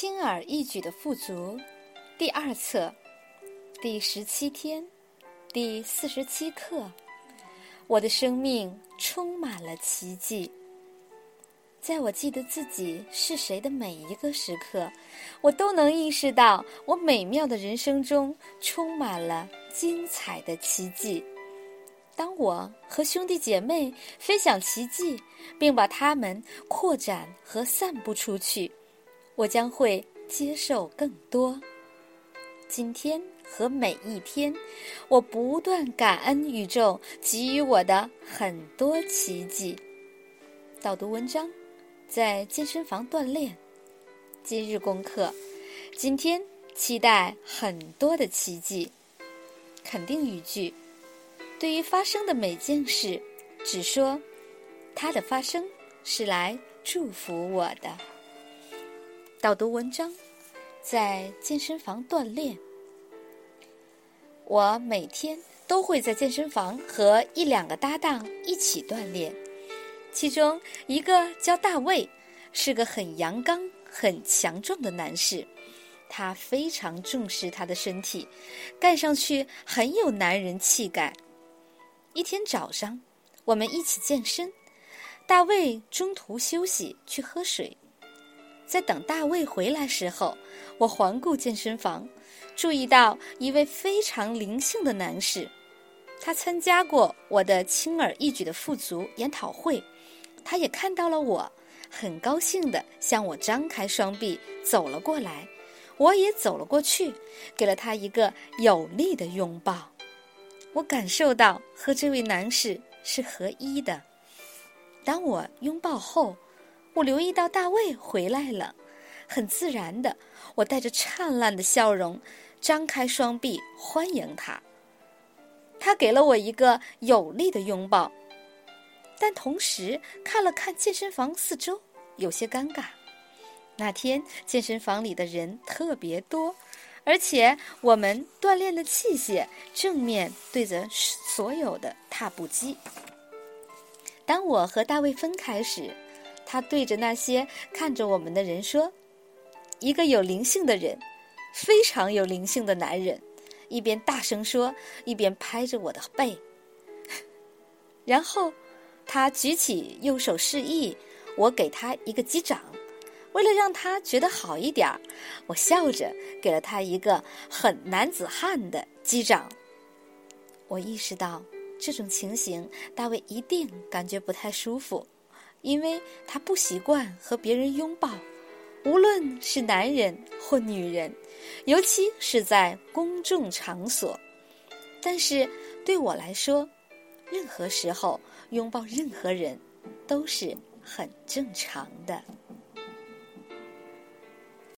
轻而易举的富足，第二册，第十七天，第四十七课。我的生命充满了奇迹。在我记得自己是谁的每一个时刻，我都能意识到，我美妙的人生中充满了精彩的奇迹。当我和兄弟姐妹分享奇迹，并把它们扩展和散布出去。我将会接受更多。今天和每一天，我不断感恩宇宙给予我的很多奇迹。导读文章，在健身房锻炼。今日功课，今天期待很多的奇迹。肯定语句：对于发生的每件事，只说它的发生是来祝福我的。导读文章，在健身房锻炼。我每天都会在健身房和一两个搭档一起锻炼，其中一个叫大卫，是个很阳刚、很强壮的男士，他非常重视他的身体，看上去很有男人气概。一天早上，我们一起健身，大卫中途休息去喝水。在等大卫回来时候，我环顾健身房，注意到一位非常灵性的男士。他参加过我的轻而易举的富足研讨会，他也看到了我，很高兴地向我张开双臂走了过来。我也走了过去，给了他一个有力的拥抱。我感受到和这位男士是合一的。当我拥抱后。我留意到大卫回来了，很自然的，我带着灿烂的笑容，张开双臂欢迎他。他给了我一个有力的拥抱，但同时看了看健身房四周，有些尴尬。那天健身房里的人特别多，而且我们锻炼的器械正面对着所有的踏步机。当我和大卫分开时。他对着那些看着我们的人说：“一个有灵性的人，非常有灵性的男人。”一边大声说，一边拍着我的背。然后，他举起右手示意我给他一个击掌。为了让他觉得好一点儿，我笑着给了他一个很男子汉的击掌。我意识到这种情形，大卫一定感觉不太舒服。因为他不习惯和别人拥抱，无论是男人或女人，尤其是在公众场所。但是对我来说，任何时候拥抱任何人都是很正常的。